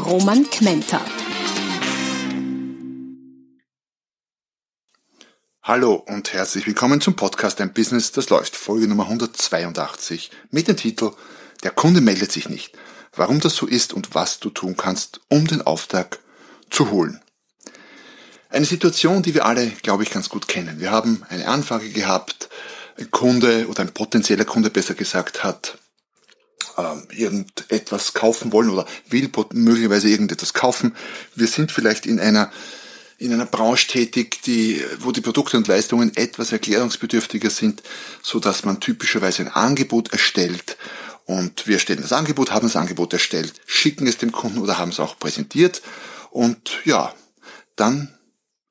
Roman Kmenter. Hallo und herzlich willkommen zum Podcast Ein Business, das läuft, Folge Nummer 182 mit dem Titel Der Kunde meldet sich nicht. Warum das so ist und was du tun kannst, um den Auftrag zu holen. Eine Situation, die wir alle, glaube ich, ganz gut kennen. Wir haben eine Anfrage gehabt, ein Kunde oder ein potenzieller Kunde besser gesagt hat ähm, irgendetwas kaufen wollen oder will möglicherweise irgendetwas kaufen. Wir sind vielleicht in einer in einer Branche tätig, die, wo die Produkte und Leistungen etwas erklärungsbedürftiger sind, so dass man typischerweise ein Angebot erstellt und wir stellen das Angebot, haben das Angebot erstellt, schicken es dem Kunden oder haben es auch präsentiert und ja, dann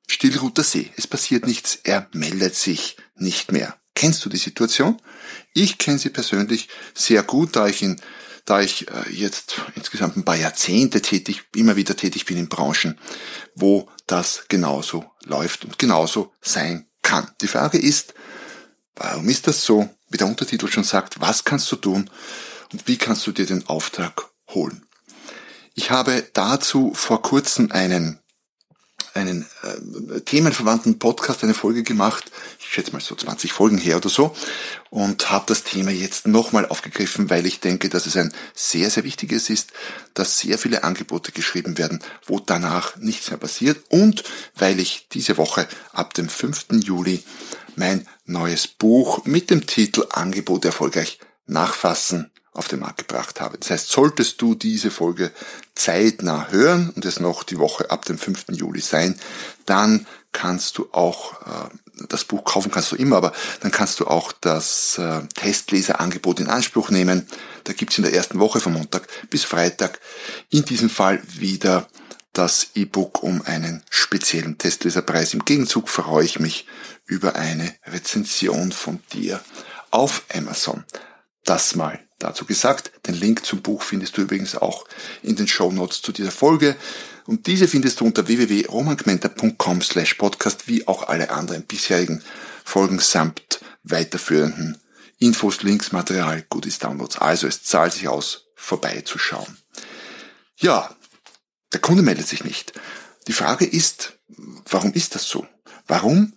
stillruht See. Es passiert nichts, er meldet sich nicht mehr. Kennst du die Situation? Ich kenne sie persönlich sehr gut, da ich in da ich äh, jetzt insgesamt ein paar Jahrzehnte tätig, immer wieder tätig bin in Branchen, wo das genauso läuft und genauso sein kann. Die Frage ist, warum ist das so? Wie der Untertitel schon sagt, was kannst du tun und wie kannst du dir den Auftrag holen? Ich habe dazu vor kurzem einen einen äh, themenverwandten Podcast, eine Folge gemacht, ich schätze mal so 20 Folgen her oder so, und habe das Thema jetzt nochmal aufgegriffen, weil ich denke, dass es ein sehr, sehr wichtiges ist, dass sehr viele Angebote geschrieben werden, wo danach nichts mehr passiert und weil ich diese Woche ab dem 5. Juli mein neues Buch mit dem Titel Angebot erfolgreich nachfassen auf den Markt gebracht habe. Das heißt, solltest du diese Folge zeitnah hören und es noch die Woche ab dem 5. Juli sein, dann kannst du auch äh, das Buch kaufen kannst du immer, aber dann kannst du auch das äh, Testleserangebot in Anspruch nehmen. Da gibt's in der ersten Woche von Montag bis Freitag in diesem Fall wieder das E-Book um einen speziellen Testleserpreis. Im Gegenzug freue ich mich über eine Rezension von dir auf Amazon. Das mal dazu gesagt. Den Link zum Buch findest du übrigens auch in den Show Notes zu dieser Folge. Und diese findest du unter www.romangmenta.com slash podcast, wie auch alle anderen bisherigen Folgen samt weiterführenden Infos, Links, Material, Goodies, Downloads. Also es zahlt sich aus, vorbeizuschauen. Ja, der Kunde meldet sich nicht. Die Frage ist, warum ist das so? Warum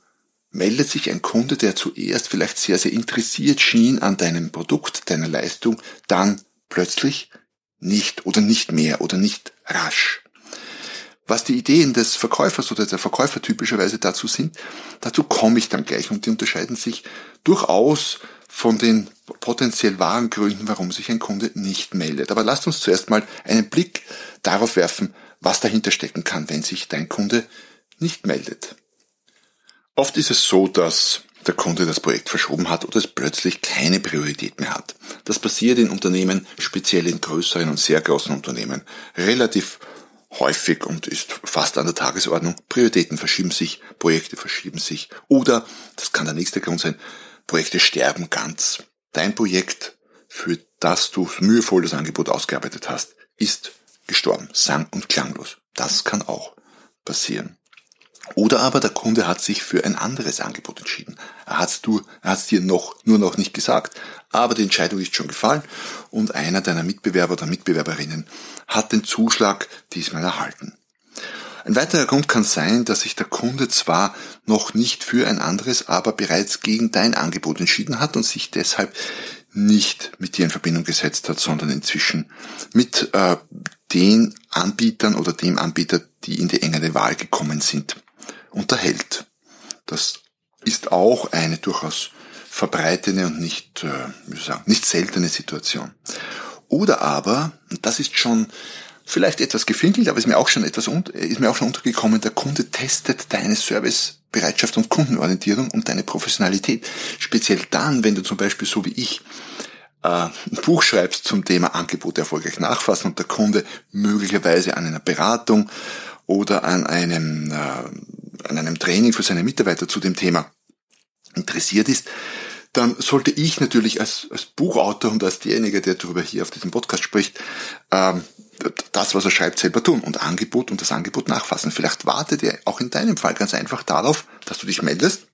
meldet sich ein Kunde, der zuerst vielleicht sehr, sehr interessiert schien an deinem Produkt, deiner Leistung, dann plötzlich nicht oder nicht mehr oder nicht rasch. Was die Ideen des Verkäufers oder der Verkäufer typischerweise dazu sind, dazu komme ich dann gleich und die unterscheiden sich durchaus von den potenziell wahren Gründen, warum sich ein Kunde nicht meldet. Aber lasst uns zuerst mal einen Blick darauf werfen, was dahinter stecken kann, wenn sich dein Kunde nicht meldet. Oft ist es so, dass der Kunde das Projekt verschoben hat oder es plötzlich keine Priorität mehr hat. Das passiert in Unternehmen, speziell in größeren und sehr großen Unternehmen, relativ häufig und ist fast an der Tagesordnung. Prioritäten verschieben sich, Projekte verschieben sich oder, das kann der nächste Grund sein, Projekte sterben ganz. Dein Projekt, für das du mühevoll das Angebot ausgearbeitet hast, ist gestorben, sang- und klanglos. Das kann auch passieren. Oder aber der Kunde hat sich für ein anderes Angebot entschieden. Er hat es dir noch, nur noch nicht gesagt, aber die Entscheidung ist schon gefallen und einer deiner Mitbewerber oder Mitbewerberinnen hat den Zuschlag diesmal erhalten. Ein weiterer Grund kann sein, dass sich der Kunde zwar noch nicht für ein anderes, aber bereits gegen dein Angebot entschieden hat und sich deshalb nicht mit dir in Verbindung gesetzt hat, sondern inzwischen mit äh, den Anbietern oder dem Anbieter, die in die engere Wahl gekommen sind unterhält. Das ist auch eine durchaus verbreitete und nicht, äh, wie soll sagen, nicht seltene Situation. Oder aber, und das ist schon vielleicht etwas gefinkelt, aber ist mir auch schon etwas ist mir auch schon untergekommen, der Kunde testet deine Servicebereitschaft und Kundenorientierung und deine Professionalität. Speziell dann, wenn du zum Beispiel so wie ich äh, ein Buch schreibst zum Thema Angebote erfolgreich nachfassen und der Kunde möglicherweise an einer Beratung oder an einem, äh, an einem Training für seine Mitarbeiter zu dem Thema interessiert ist, dann sollte ich natürlich als, als Buchautor und als derjenige, der darüber hier auf diesem Podcast spricht, ähm, das, was er schreibt, selber tun und Angebot und das Angebot nachfassen. Vielleicht wartet er auch in deinem Fall ganz einfach darauf, dass du dich meldest,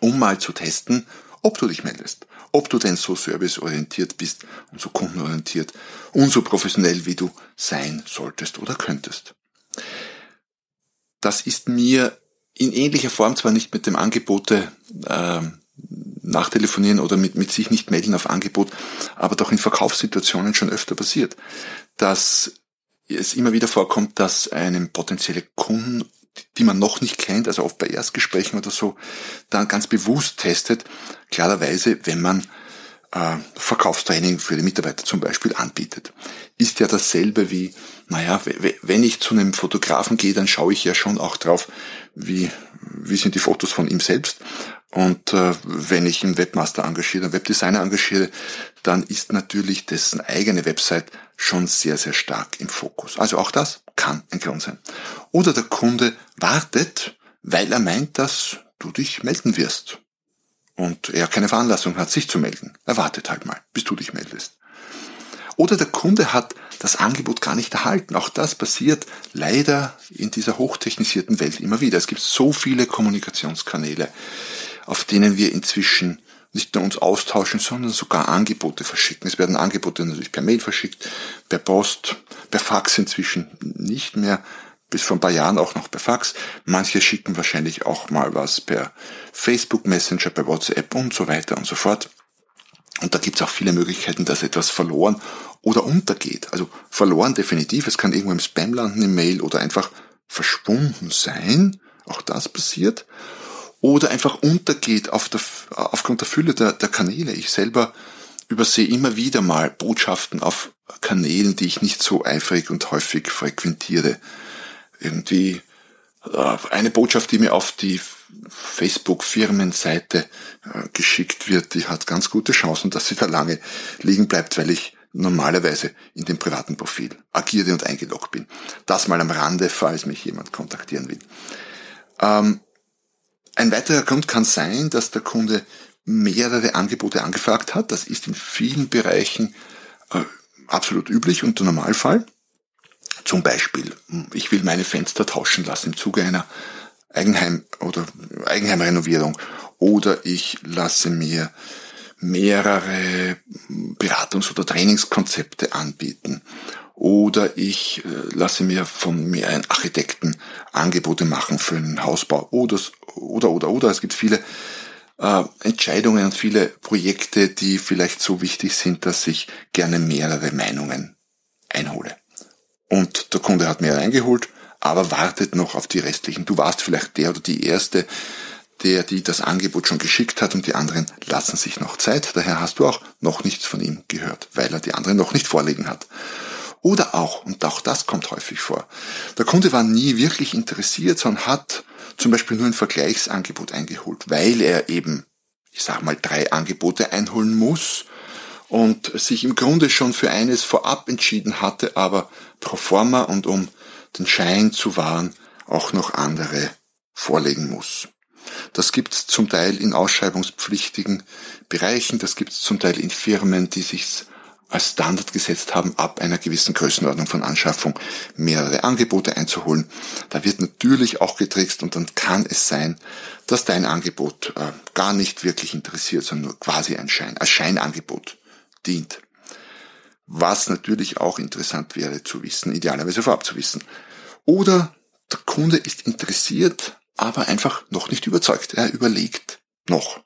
um mal zu testen, ob du dich meldest, ob du denn so serviceorientiert bist und so kundenorientiert und so professionell, wie du sein solltest oder könntest. Das ist mir in ähnlicher Form zwar nicht mit dem Angebote äh, nachtelefonieren oder mit, mit sich nicht melden auf Angebot, aber doch in Verkaufssituationen schon öfter passiert, dass es immer wieder vorkommt, dass einem potenzielle Kunden, die man noch nicht kennt, also oft bei Erstgesprächen oder so, dann ganz bewusst testet, klarerweise, wenn man Verkaufstraining für die Mitarbeiter zum Beispiel anbietet. Ist ja dasselbe wie, naja, wenn ich zu einem Fotografen gehe, dann schaue ich ja schon auch drauf, wie, wie sind die Fotos von ihm selbst. Und äh, wenn ich einen Webmaster engagiere, einen Webdesigner engagiere, dann ist natürlich dessen eigene Website schon sehr, sehr stark im Fokus. Also auch das kann ein Grund sein. Oder der Kunde wartet, weil er meint, dass du dich melden wirst und er keine Veranlassung hat, sich zu melden. Er wartet halt mal, bis du dich meldest. Oder der Kunde hat das Angebot gar nicht erhalten. Auch das passiert leider in dieser hochtechnisierten Welt immer wieder. Es gibt so viele Kommunikationskanäle, auf denen wir inzwischen nicht nur uns austauschen, sondern sogar Angebote verschicken. Es werden Angebote natürlich per Mail verschickt, per Post, per Fax inzwischen nicht mehr bis vor ein paar Jahren auch noch per Fax. Manche schicken wahrscheinlich auch mal was per Facebook Messenger, per WhatsApp und so weiter und so fort. Und da gibt es auch viele Möglichkeiten, dass etwas verloren oder untergeht. Also verloren definitiv. Es kann irgendwo im Spam landen im Mail oder einfach verschwunden sein. Auch das passiert. Oder einfach untergeht auf der, aufgrund der Fülle der, der Kanäle. Ich selber übersehe immer wieder mal Botschaften auf Kanälen, die ich nicht so eifrig und häufig frequentiere irgendwie äh, eine Botschaft, die mir auf die Facebook-Firmenseite äh, geschickt wird, die hat ganz gute Chancen, dass sie da lange liegen bleibt, weil ich normalerweise in dem privaten Profil agiere und eingeloggt bin. Das mal am Rande, falls mich jemand kontaktieren will. Ähm, ein weiterer Grund kann sein, dass der Kunde mehrere Angebote angefragt hat. Das ist in vielen Bereichen äh, absolut üblich und der Normalfall. Zum Beispiel, ich will meine Fenster tauschen lassen im Zuge einer Eigenheim- oder Eigenheimrenovierung. Oder ich lasse mir mehrere Beratungs- oder Trainingskonzepte anbieten. Oder ich äh, lasse mir von mehreren Architekten Angebote machen für einen Hausbau. Oder oder oder oder. Es gibt viele äh, Entscheidungen und viele Projekte, die vielleicht so wichtig sind, dass ich gerne mehrere Meinungen einhole und der Kunde hat mehr eingeholt, aber wartet noch auf die restlichen. Du warst vielleicht der oder die Erste, der die das Angebot schon geschickt hat und die anderen lassen sich noch Zeit. Daher hast du auch noch nichts von ihm gehört, weil er die anderen noch nicht vorlegen hat. Oder auch, und auch das kommt häufig vor, der Kunde war nie wirklich interessiert, sondern hat zum Beispiel nur ein Vergleichsangebot eingeholt, weil er eben, ich sag mal, drei Angebote einholen muss und sich im Grunde schon für eines vorab entschieden hatte, aber pro forma und um den Schein zu wahren auch noch andere vorlegen muss. Das gibt es zum Teil in ausschreibungspflichtigen Bereichen, das gibt es zum Teil in Firmen, die sich als Standard gesetzt haben, ab einer gewissen Größenordnung von Anschaffung mehrere Angebote einzuholen. Da wird natürlich auch getrickst und dann kann es sein, dass dein Angebot äh, gar nicht wirklich interessiert, sondern nur quasi ein Schein, als Scheinangebot dient. Was natürlich auch interessant wäre zu wissen, idealerweise vorab zu wissen. Oder der Kunde ist interessiert, aber einfach noch nicht überzeugt. Er überlegt noch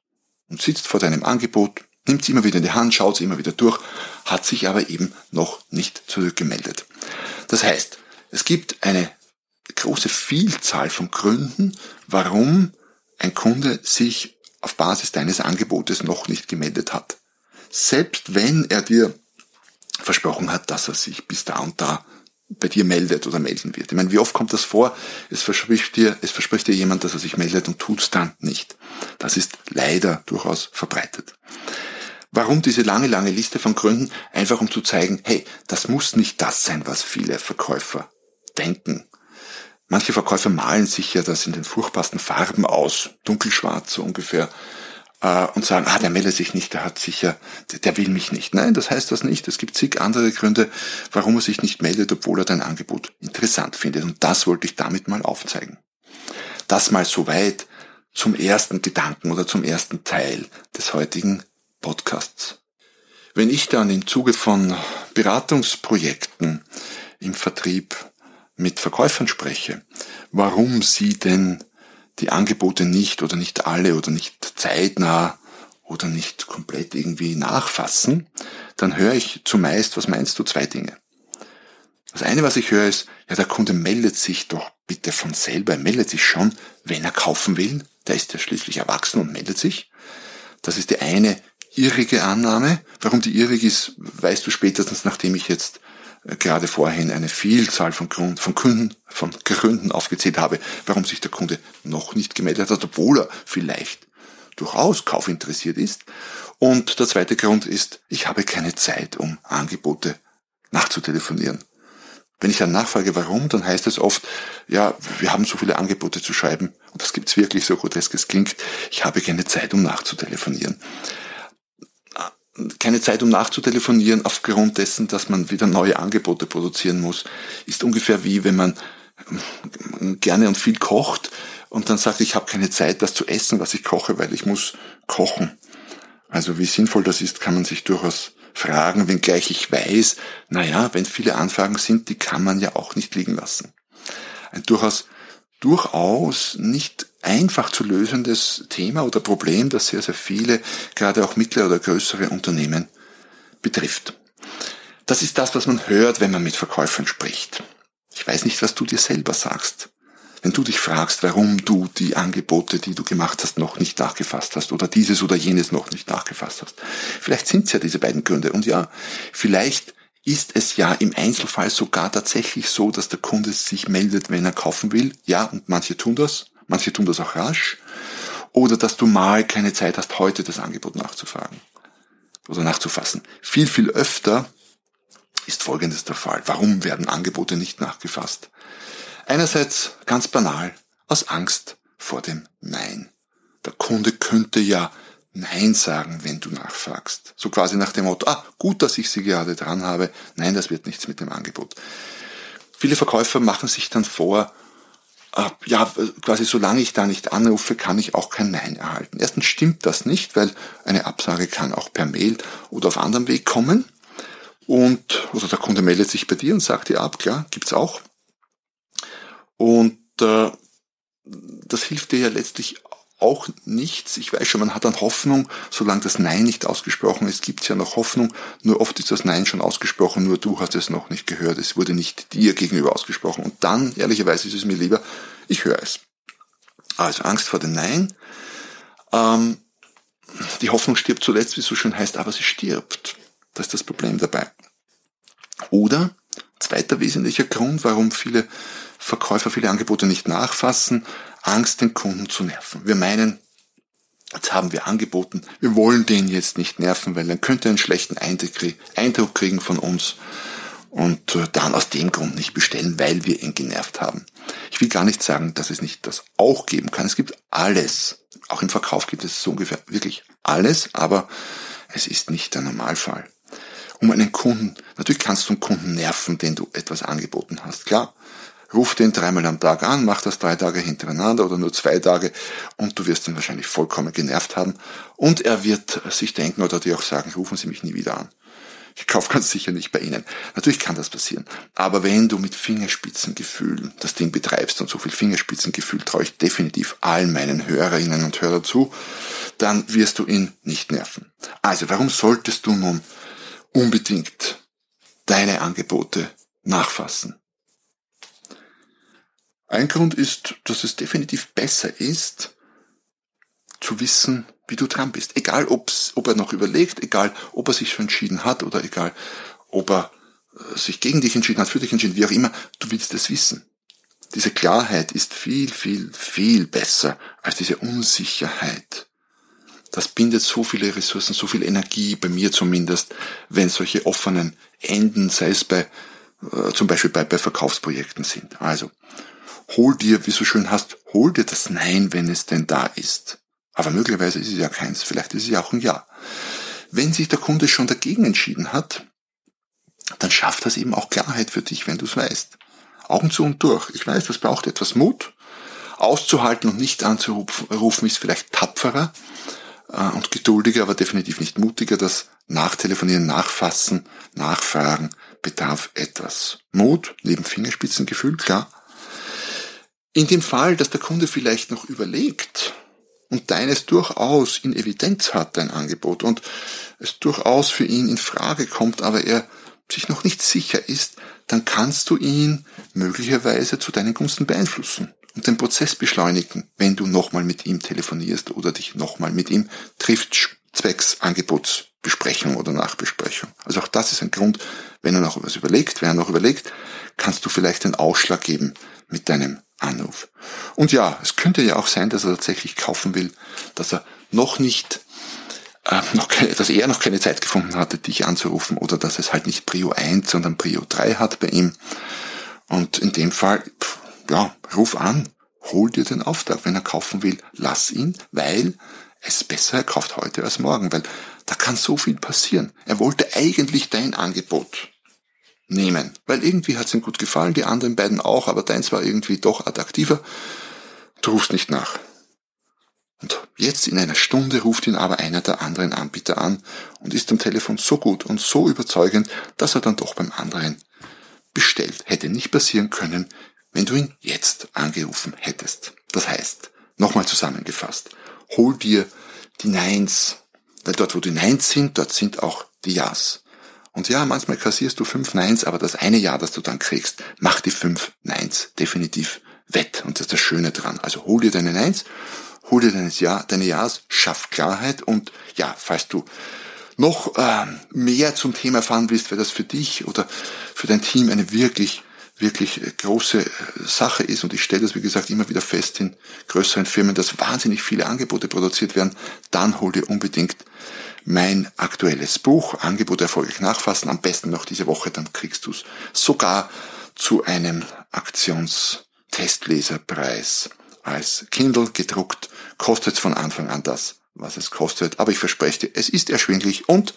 und sitzt vor deinem Angebot, nimmt es immer wieder in die Hand, schaut es immer wieder durch, hat sich aber eben noch nicht zurückgemeldet. Das heißt, es gibt eine große Vielzahl von Gründen, warum ein Kunde sich auf Basis deines Angebotes noch nicht gemeldet hat selbst wenn er dir versprochen hat, dass er sich bis da und da bei dir meldet oder melden wird. Ich meine, wie oft kommt das vor? Es verspricht dir, es verspricht dir jemand, dass er sich meldet und tut's dann nicht. Das ist leider durchaus verbreitet. Warum diese lange, lange Liste von Gründen? Einfach um zu zeigen, hey, das muss nicht das sein, was viele Verkäufer denken. Manche Verkäufer malen sich ja das in den furchtbarsten Farben aus, dunkelschwarz so ungefähr, äh, und sagen, ah, der meldet sich nicht, der hat sicher, der will mich nicht. Nein, das heißt das nicht. Es gibt zig andere Gründe, warum er sich nicht meldet, obwohl er dein Angebot interessant findet. Und das wollte ich damit mal aufzeigen. Das mal soweit zum ersten Gedanken oder zum ersten Teil des heutigen Podcasts. Wenn ich dann im Zuge von Beratungsprojekten im Vertrieb mit Verkäufern spreche, warum sie denn die Angebote nicht oder nicht alle oder nicht zeitnah oder nicht komplett irgendwie nachfassen, dann höre ich zumeist, was meinst du, zwei Dinge. Das eine, was ich höre, ist, ja, der Kunde meldet sich doch bitte von selber, er meldet sich schon, wenn er kaufen will. Der ist ja schließlich erwachsen und meldet sich. Das ist die eine irrige Annahme. Warum die irrig ist, weißt du spätestens, nachdem ich jetzt gerade vorhin eine Vielzahl von, Grund, von Kunden, von Gründen aufgezählt habe, warum sich der Kunde noch nicht gemeldet hat, obwohl er vielleicht durchaus kaufinteressiert ist. Und der zweite Grund ist, ich habe keine Zeit, um Angebote nachzutelefonieren. Wenn ich dann nachfrage, warum, dann heißt es oft, ja, wir haben so viele Angebote zu schreiben, und das gibt's wirklich so grotesk es klingt, ich habe keine Zeit, um nachzutelefonieren keine Zeit, um nachzutelefonieren, aufgrund dessen, dass man wieder neue Angebote produzieren muss, ist ungefähr wie wenn man ähm, gerne und viel kocht und dann sagt, ich habe keine Zeit, das zu essen, was ich koche, weil ich muss kochen. Also wie sinnvoll das ist, kann man sich durchaus fragen, wenngleich ich weiß, naja, wenn viele Anfragen sind, die kann man ja auch nicht liegen lassen. Ein durchaus, durchaus nicht einfach zu lösendes Thema oder Problem, das sehr, sehr viele, gerade auch mittlere oder größere Unternehmen betrifft. Das ist das, was man hört, wenn man mit Verkäufern spricht. Ich weiß nicht, was du dir selber sagst. Wenn du dich fragst, warum du die Angebote, die du gemacht hast, noch nicht nachgefasst hast oder dieses oder jenes noch nicht nachgefasst hast. Vielleicht sind es ja diese beiden Gründe. Und ja, vielleicht ist es ja im Einzelfall sogar tatsächlich so, dass der Kunde sich meldet, wenn er kaufen will. Ja, und manche tun das. Manche tun das auch rasch. Oder dass du mal keine Zeit hast, heute das Angebot nachzufragen oder nachzufassen. Viel, viel öfter ist Folgendes der Fall. Warum werden Angebote nicht nachgefasst? Einerseits ganz banal, aus Angst vor dem Nein. Der Kunde könnte ja Nein sagen, wenn du nachfragst. So quasi nach dem Motto, ah, gut, dass ich sie gerade dran habe. Nein, das wird nichts mit dem Angebot. Viele Verkäufer machen sich dann vor, ja, quasi solange ich da nicht anrufe, kann ich auch kein Nein erhalten. Erstens stimmt das nicht, weil eine Absage kann auch per Mail oder auf anderem Weg kommen. Und, oder der Kunde meldet sich bei dir und sagt dir ab, klar, gibt's auch. Und äh, das hilft dir ja letztlich auch nichts. Ich weiß schon, man hat dann Hoffnung, solange das Nein nicht ausgesprochen ist, gibt es ja noch Hoffnung. Nur oft ist das Nein schon ausgesprochen, nur du hast es noch nicht gehört. Es wurde nicht dir gegenüber ausgesprochen. Und dann, ehrlicherweise, ist es mir lieber, ich höre es. Also Angst vor dem Nein. Ähm, die Hoffnung stirbt zuletzt, wie es so schön heißt, aber sie stirbt. Das ist das Problem dabei. Oder, zweiter wesentlicher Grund, warum viele Verkäufer viele Angebote nicht nachfassen, Angst, den Kunden zu nerven. Wir meinen, jetzt haben wir angeboten, wir wollen den jetzt nicht nerven, weil dann könnte er einen schlechten Eindruck kriegen von uns und äh, dann aus dem Grund nicht bestellen, weil wir ihn genervt haben. Ich will gar nicht sagen, dass es nicht das auch geben kann. Es gibt alles. Auch im Verkauf gibt es so ungefähr wirklich alles, aber es ist nicht der Normalfall. Um einen Kunden, natürlich kannst du einen Kunden nerven, den du etwas angeboten hast, klar. Ruf den dreimal am Tag an, mach das drei Tage hintereinander oder nur zwei Tage und du wirst ihn wahrscheinlich vollkommen genervt haben. Und er wird sich denken oder dir auch sagen, rufen Sie mich nie wieder an. Ich kaufe ganz sicher nicht bei Ihnen. Natürlich kann das passieren. Aber wenn du mit Fingerspitzengefühl das Ding betreibst und so viel Fingerspitzengefühl traue ich definitiv allen meinen Hörerinnen und Hörern zu, dann wirst du ihn nicht nerven. Also warum solltest du nun unbedingt deine Angebote nachfassen? Ein Grund ist, dass es definitiv besser ist, zu wissen, wie du dran bist. Egal, ob's, ob er noch überlegt, egal, ob er sich schon entschieden hat oder egal, ob er äh, sich gegen dich entschieden hat, für dich entschieden, wie auch immer, du willst es wissen. Diese Klarheit ist viel, viel, viel besser als diese Unsicherheit. das bindet so viele Ressourcen, so viel Energie, bei mir zumindest, wenn solche offenen Enden, sei es bei, äh, zum Beispiel bei, bei Verkaufsprojekten sind. Also, hol dir, wie so schön hast, hol dir das Nein, wenn es denn da ist. Aber möglicherweise ist es ja keins, vielleicht ist es ja auch ein Ja. Wenn sich der Kunde schon dagegen entschieden hat, dann schafft das eben auch Klarheit für dich, wenn du es weißt. Augen zu und durch. Ich weiß, das braucht etwas Mut. Auszuhalten und nicht anzurufen ist vielleicht tapferer äh, und geduldiger, aber definitiv nicht mutiger. Das Nachtelefonieren, Nachfassen, Nachfragen bedarf etwas Mut, neben Fingerspitzengefühl, klar. In dem Fall, dass der Kunde vielleicht noch überlegt und deines durchaus in Evidenz hat, dein Angebot, und es durchaus für ihn in Frage kommt, aber er sich noch nicht sicher ist, dann kannst du ihn möglicherweise zu deinen Gunsten beeinflussen und den Prozess beschleunigen, wenn du nochmal mit ihm telefonierst oder dich nochmal mit ihm trifft, zwecks Angebotsbesprechung oder Nachbesprechung. Also auch das ist ein Grund, wenn er noch was überlegt, wenn er noch überlegt, kannst du vielleicht einen Ausschlag geben mit deinem Anruf. Und ja, es könnte ja auch sein, dass er tatsächlich kaufen will, dass er noch nicht äh, noch keine, dass er noch keine Zeit gefunden hatte, dich anzurufen oder dass es halt nicht Prio 1, sondern Prio 3 hat bei ihm. Und in dem Fall, ja, ruf an, hol dir den Auftrag. Wenn er kaufen will, lass ihn, weil es besser er kauft heute als morgen, weil da kann so viel passieren. Er wollte eigentlich dein Angebot nehmen, weil irgendwie hat es ihm gut gefallen, die anderen beiden auch, aber deins war irgendwie doch attraktiver. Du rufst nicht nach. Und jetzt in einer Stunde ruft ihn aber einer der anderen Anbieter an und ist am Telefon so gut und so überzeugend, dass er dann doch beim anderen bestellt. Hätte nicht passieren können, wenn du ihn jetzt angerufen hättest. Das heißt, nochmal zusammengefasst, hol dir die Neins, weil dort, wo die Neins sind, dort sind auch die Ja's. Und ja, manchmal kassierst du fünf Neins, aber das eine Ja, das du dann kriegst, macht die fünf Neins definitiv wett. Und das ist das Schöne dran. Also hol dir deine Neins hol dir deines Jahr, deine Jahres, schaff Klarheit und ja, falls du noch äh, mehr zum Thema erfahren willst, weil das für dich oder für dein Team eine wirklich, wirklich große äh, Sache ist und ich stelle das, wie gesagt, immer wieder fest in größeren Firmen, dass wahnsinnig viele Angebote produziert werden, dann hol dir unbedingt mein aktuelles Buch, Angebote erfolgreich nachfassen, am besten noch diese Woche, dann kriegst du es sogar zu einem Aktionstestleserpreis als Kindle gedruckt, kostet von Anfang an das, was es kostet. Aber ich verspreche dir, es ist erschwinglich und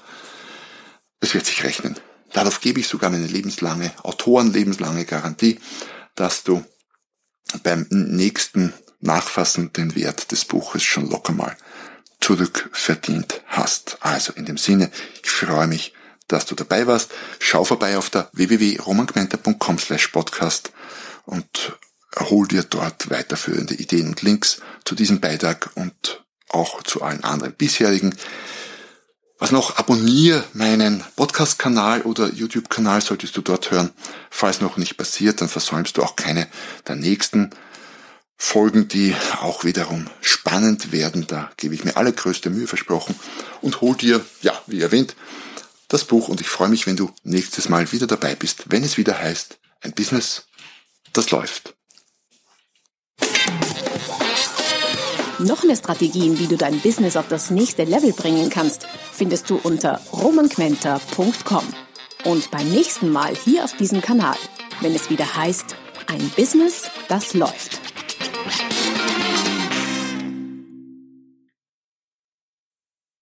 es wird sich rechnen. Darauf gebe ich sogar meine lebenslange, Autorenlebenslange Garantie, dass du beim nächsten Nachfassen den Wert des Buches schon locker mal zurückverdient hast. Also in dem Sinne, ich freue mich, dass du dabei warst. Schau vorbei auf der www.romangmenta.com slash podcast und hol dir dort weiterführende Ideen und Links zu diesem Beitrag und auch zu allen anderen bisherigen. Was noch, abonniere meinen Podcast-Kanal oder YouTube-Kanal, solltest du dort hören. Falls noch nicht passiert, dann versäumst du auch keine der nächsten Folgen, die auch wiederum spannend werden. Da gebe ich mir allergrößte Mühe versprochen und hol dir, ja, wie erwähnt, das Buch und ich freue mich, wenn du nächstes Mal wieder dabei bist, wenn es wieder heißt, ein Business, das läuft. Noch mehr Strategien, wie du dein Business auf das nächste Level bringen kannst, findest du unter romanquenter.com. Und beim nächsten Mal hier auf diesem Kanal, wenn es wieder heißt, ein Business, das läuft. Thank you.